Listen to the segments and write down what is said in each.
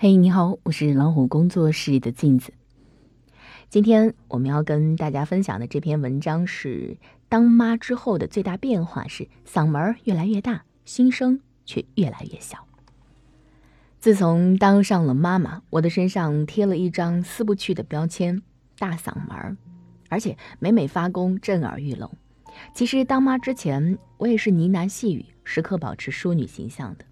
嘿，你好，我是老虎工作室的镜子。今天我们要跟大家分享的这篇文章是：当妈之后的最大变化是嗓门越来越大，心声却越来越小。自从当上了妈妈，我的身上贴了一张撕不去的标签——大嗓门，而且每每发功震耳欲聋。其实当妈之前，我也是呢喃细语，时刻保持淑女形象的。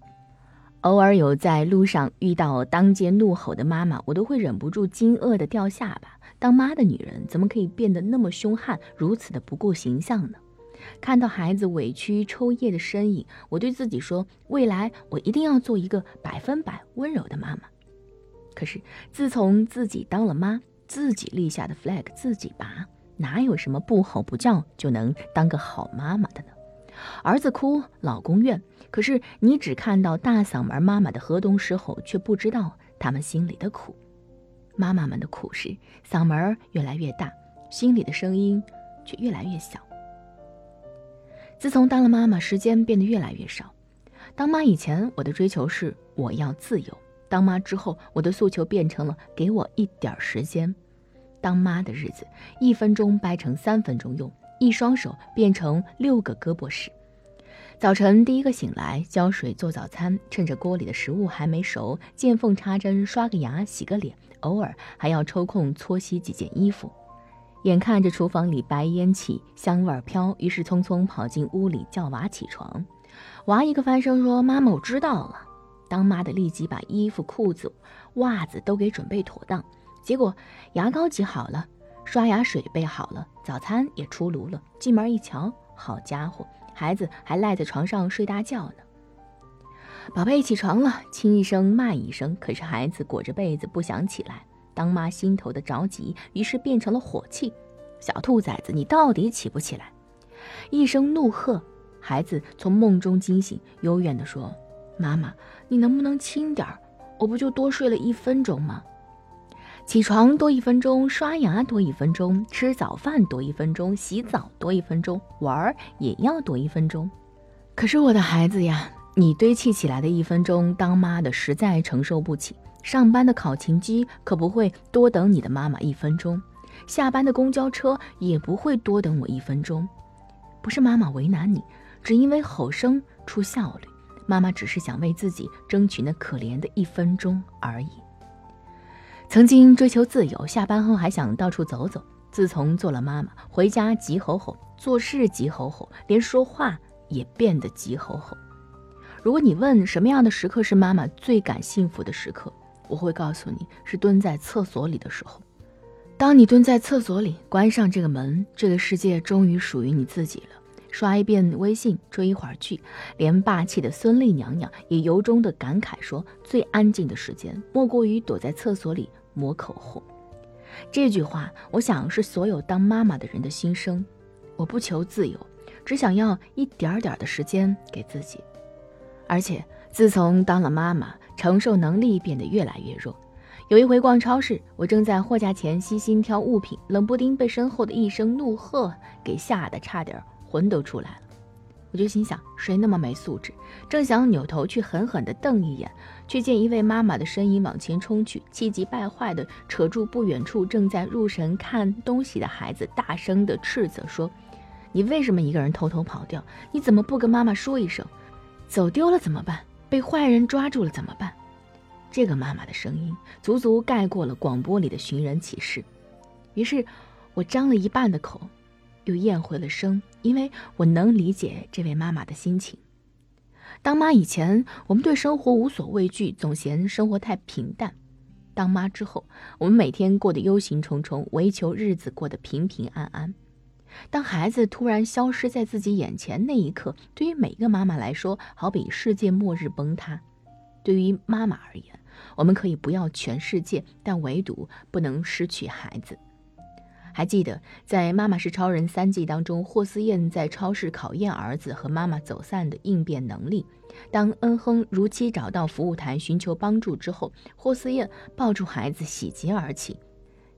偶尔有在路上遇到当街怒吼的妈妈，我都会忍不住惊愕的掉下巴。当妈的女人怎么可以变得那么凶悍，如此的不顾形象呢？看到孩子委屈抽噎的身影，我对自己说：未来我一定要做一个百分百温柔的妈妈。可是自从自己当了妈，自己立下的 flag 自己拔，哪有什么不吼不叫就能当个好妈妈的呢？儿子哭，老公怨。可是你只看到大嗓门妈妈的河东狮吼，却不知道他们心里的苦。妈妈们的苦是嗓门越来越大，心里的声音却越来越小。自从当了妈妈，时间变得越来越少。当妈以前，我的追求是我要自由；当妈之后，我的诉求变成了给我一点时间。当妈的日子，一分钟掰成三分钟用。一双手变成六个胳膊使。早晨第一个醒来，浇水做早餐，趁着锅里的食物还没熟，见缝插针刷个牙、洗个脸，偶尔还要抽空搓洗几件衣服。眼看着厨房里白烟起，香味飘，于是匆匆跑进屋里叫娃起床。娃一个翻身说：“妈妈，我知道了。”当妈的立即把衣服、裤子、袜子都给准备妥当，结果牙膏挤好了。刷牙水备好了，早餐也出炉了。进门一瞧，好家伙，孩子还赖在床上睡大觉呢。宝贝起床了，亲一声，骂一声，可是孩子裹着被子不想起来。当妈心头的着急，于是变成了火气：“小兔崽子，你到底起不起来？”一声怒喝，孩子从梦中惊醒，幽怨地说：“妈妈，你能不能轻点儿？我不就多睡了一分钟吗？”起床多一分钟，刷牙多一分钟，吃早饭多一分钟，洗澡多一分钟，玩儿也要多一分钟。可是我的孩子呀，你堆砌起来的一分钟，当妈的实在承受不起。上班的考勤机可不会多等你的妈妈一分钟，下班的公交车也不会多等我一分钟。不是妈妈为难你，只因为吼声出效率。妈妈只是想为自己争取那可怜的一分钟而已。曾经追求自由，下班后还想到处走走。自从做了妈妈，回家急吼吼，做事急吼吼，连说话也变得急吼吼。如果你问什么样的时刻是妈妈最感幸福的时刻，我会告诉你是蹲在厕所里的时候。当你蹲在厕所里，关上这个门，这个世界终于属于你自己了。刷一遍微信，追一会儿剧，连霸气的孙俪娘娘也由衷的感慨说：“最安静的时间，莫过于躲在厕所里抹口红。”这句话，我想是所有当妈妈的人的心声。我不求自由，只想要一点点的时间给自己。而且，自从当了妈妈，承受能力变得越来越弱。有一回逛超市，我正在货架前细心挑物品，冷不丁被身后的一声怒喝给吓得差点。魂都出来了，我就心想，谁那么没素质？正想扭头去狠狠地瞪一眼，却见一位妈妈的身影往前冲去，气急败坏地扯住不远处正在入神看东西的孩子，大声地斥责说：“你为什么一个人偷偷跑掉？你怎么不跟妈妈说一声？走丢了怎么办？被坏人抓住了怎么办？”这个妈妈的声音足足盖过了广播里的寻人启事，于是我张了一半的口。又咽回了声，因为我能理解这位妈妈的心情。当妈以前，我们对生活无所畏惧，总嫌生活太平淡；当妈之后，我们每天过得忧心忡忡，唯求日子过得平平安安。当孩子突然消失在自己眼前那一刻，对于每个妈妈来说，好比世界末日崩塌。对于妈妈而言，我们可以不要全世界，但唯独不能失去孩子。还记得在《妈妈是超人》三季当中，霍思燕在超市考验儿子和妈妈走散的应变能力。当恩亨如期找到服务台寻求帮助之后，霍思燕抱住孩子喜极而泣。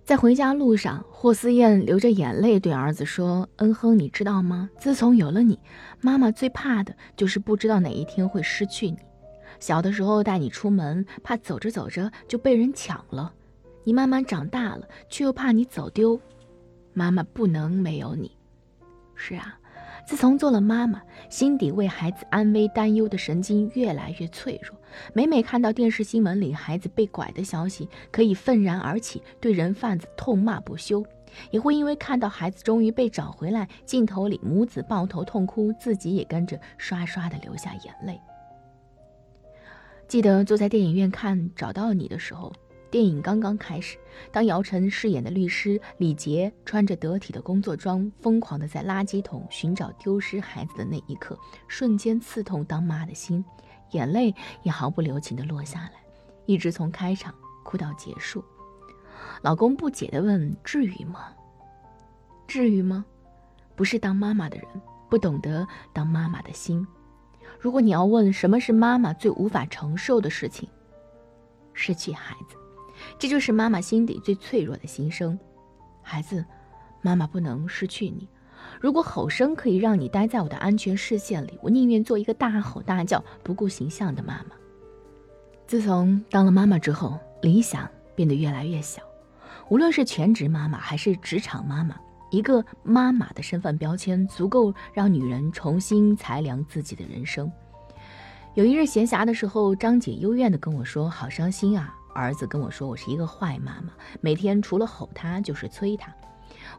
在回家路上，霍思燕流着眼泪对儿子说：“恩亨，你知道吗？自从有了你，妈妈最怕的就是不知道哪一天会失去你。小的时候带你出门，怕走着走着就被人抢了；你慢慢长大了，却又怕你走丢。妈妈不能没有你。是啊，自从做了妈妈，心底为孩子安危担忧的神经越来越脆弱。每每看到电视新闻里孩子被拐的消息，可以愤然而起，对人贩子痛骂不休；也会因为看到孩子终于被找回来，镜头里母子抱头痛哭，自己也跟着刷刷的流下眼泪。记得坐在电影院看《找到你》的时候，电影刚刚开始，当姚晨饰演的律师李杰穿着得体的工作装，疯狂地在垃圾桶寻找丢失孩子的那一刻，瞬间刺痛当妈的心，眼泪也毫不留情地落下来，一直从开场哭到结束。老公不解地问：“至于吗？至于吗？不是当妈妈的人不懂得当妈妈的心。”如果你要问什么是妈妈最无法承受的事情，失去孩子，这就是妈妈心底最脆弱的心声。孩子，妈妈不能失去你。如果吼声可以让你待在我的安全视线里，我宁愿做一个大吼大叫、不顾形象的妈妈。自从当了妈妈之后，理想变得越来越小。无论是全职妈妈还是职场妈妈。一个妈妈的身份标签，足够让女人重新裁量自己的人生。有一日闲暇的时候，张姐幽怨地跟我说：“好伤心啊！儿子跟我说我是一个坏妈妈，每天除了吼他就是催他。”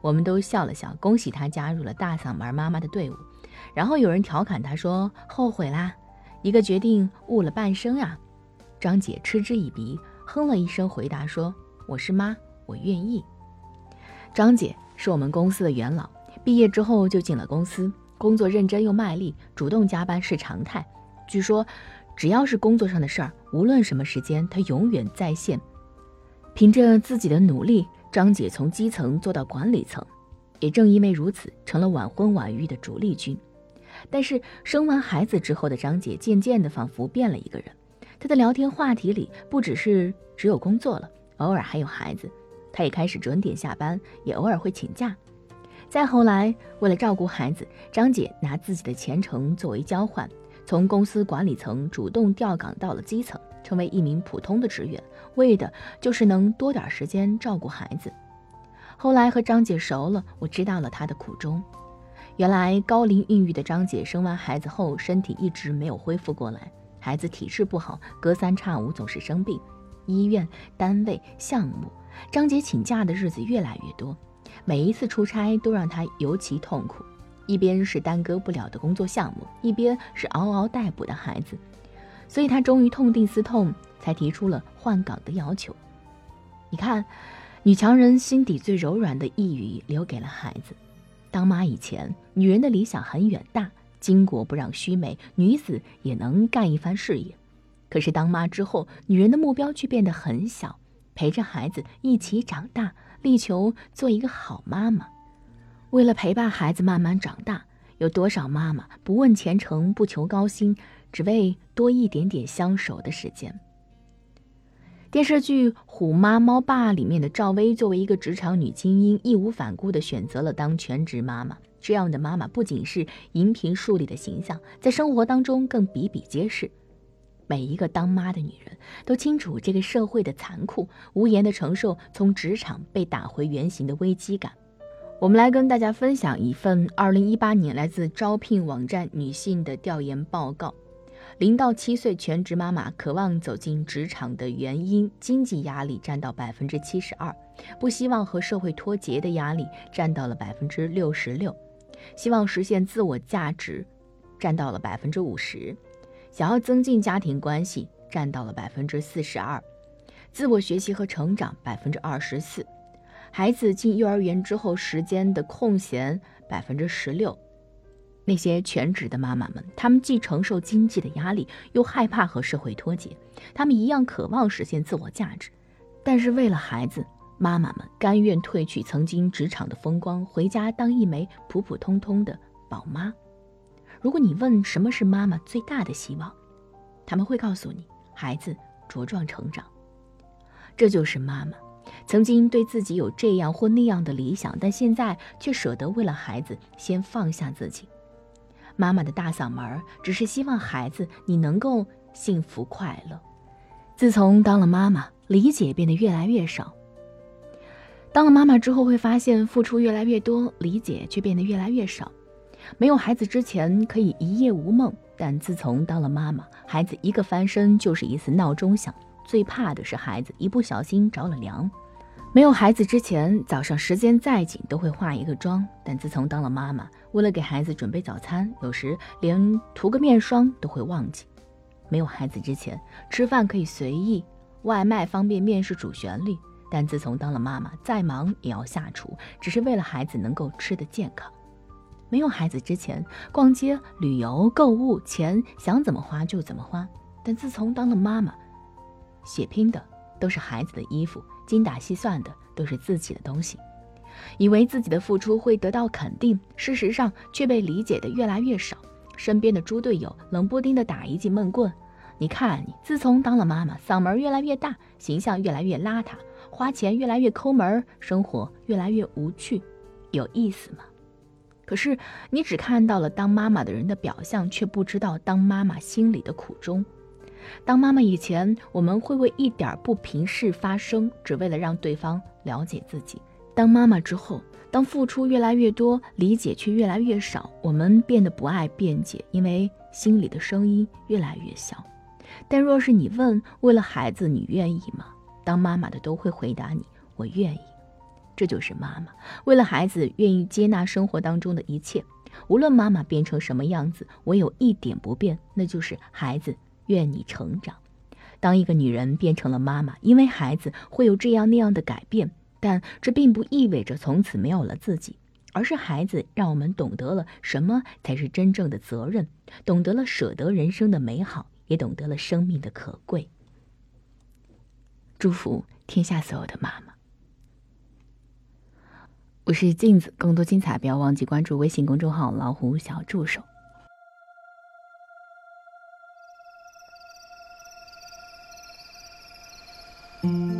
我们都笑了笑，恭喜他加入了大嗓门妈妈的队伍。然后有人调侃他说：“后悔啦，一个决定误了半生啊！”张姐嗤之以鼻，哼了一声回答说：“我是妈，我愿意。”张姐。是我们公司的元老，毕业之后就进了公司，工作认真又卖力，主动加班是常态。据说，只要是工作上的事儿，无论什么时间，她永远在线。凭着自己的努力，张姐从基层做到管理层，也正因为如此，成了晚婚晚育的主力军。但是生完孩子之后的张姐，渐渐的仿佛变了一个人。她的聊天话题里，不只是只有工作了，偶尔还有孩子。她也开始准点下班，也偶尔会请假。再后来，为了照顾孩子，张姐拿自己的前程作为交换，从公司管理层主动调岗到了基层，成为一名普通的职员，为的就是能多点时间照顾孩子。后来和张姐熟了，我知道了她的苦衷。原来高龄孕育的张姐生完孩子后，身体一直没有恢复过来，孩子体质不好，隔三差五总是生病，医院、单位、项目。张姐请假的日子越来越多，每一次出差都让她尤其痛苦。一边是耽搁不了的工作项目，一边是嗷嗷待哺的孩子，所以她终于痛定思痛，才提出了换岗的要求。你看，女强人心底最柔软的一语留给了孩子。当妈以前，女人的理想很远大，巾帼不让须眉，女子也能干一番事业。可是当妈之后，女人的目标却变得很小。陪着孩子一起长大，力求做一个好妈妈。为了陪伴孩子慢慢长大，有多少妈妈不问前程，不求高薪，只为多一点点相守的时间？电视剧《虎妈猫爸》里面的赵薇，作为一个职场女精英，义无反顾地选择了当全职妈妈。这样的妈妈不仅是荧屏树立的形象，在生活当中更比比皆是。每一个当妈的女人都清楚这个社会的残酷，无言的承受从职场被打回原形的危机感。我们来跟大家分享一份2018年来自招聘网站女性的调研报告：零到七岁全职妈妈渴望走进职场的原因，经济压力占到百分之七十二，不希望和社会脱节的压力占到了百分之六十六，希望实现自我价值占到了百分之五十。想要增进家庭关系，占到了百分之四十二；自我学习和成长百分之二十四；孩子进幼儿园之后时间的空闲百分之十六。那些全职的妈妈们，她们既承受经济的压力，又害怕和社会脱节，她们一样渴望实现自我价值，但是为了孩子，妈妈们甘愿褪去曾经职场的风光，回家当一枚普普通通的宝妈。如果你问什么是妈妈最大的希望，他们会告诉你：孩子茁壮成长。这就是妈妈曾经对自己有这样或那样的理想，但现在却舍得为了孩子先放下自己。妈妈的大嗓门，只是希望孩子你能够幸福快乐。自从当了妈妈，理解变得越来越少。当了妈妈之后，会发现付出越来越多，理解却变得越来越少。没有孩子之前可以一夜无梦，但自从当了妈妈，孩子一个翻身就是一次闹钟响，最怕的是孩子一不小心着了凉。没有孩子之前，早上时间再紧都会化一个妆，但自从当了妈妈，为了给孩子准备早餐，有时连涂个面霜都会忘记。没有孩子之前，吃饭可以随意，外卖方便面是主旋律，但自从当了妈妈，再忙也要下厨，只是为了孩子能够吃得健康。没有孩子之前，逛街、旅游、购物，钱想怎么花就怎么花。但自从当了妈妈，血拼的都是孩子的衣服，精打细算的都是自己的东西。以为自己的付出会得到肯定，事实上却被理解的越来越少。身边的猪队友冷不丁的打一记闷棍：“你看你，自从当了妈妈，嗓门越来越大，形象越来越邋遢，花钱越来越抠门，生活越来越无趣，有意思吗？”可是，你只看到了当妈妈的人的表象，却不知道当妈妈心里的苦衷。当妈妈以前，我们会为一点不平事发声，只为了让对方了解自己；当妈妈之后，当付出越来越多，理解却越来越少，我们变得不爱辩解，因为心里的声音越来越小。但若是你问，为了孩子，你愿意吗？当妈妈的都会回答你：我愿意。这就是妈妈为了孩子愿意接纳生活当中的一切，无论妈妈变成什么样子，唯有一点不变，那就是孩子愿你成长。当一个女人变成了妈妈，因为孩子会有这样那样的改变，但这并不意味着从此没有了自己，而是孩子让我们懂得了什么才是真正的责任，懂得了舍得人生的美好，也懂得了生命的可贵。祝福天下所有的妈妈。我是镜子，更多精彩不要忘记关注微信公众号“老虎小助手”。Mm-hmm.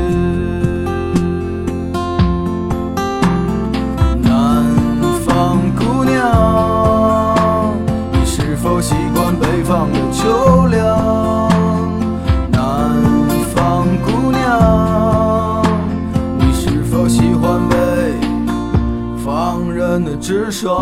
管北方的秋凉？南方姑娘，你是否喜欢北方人的直爽？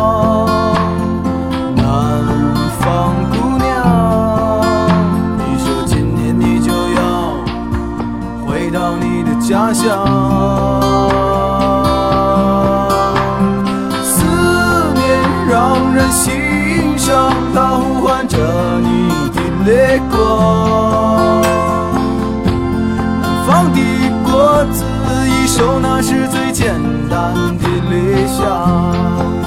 乡，思念让人心伤，它呼唤着你的泪光。南方的果子一熟，那是最简单的理想。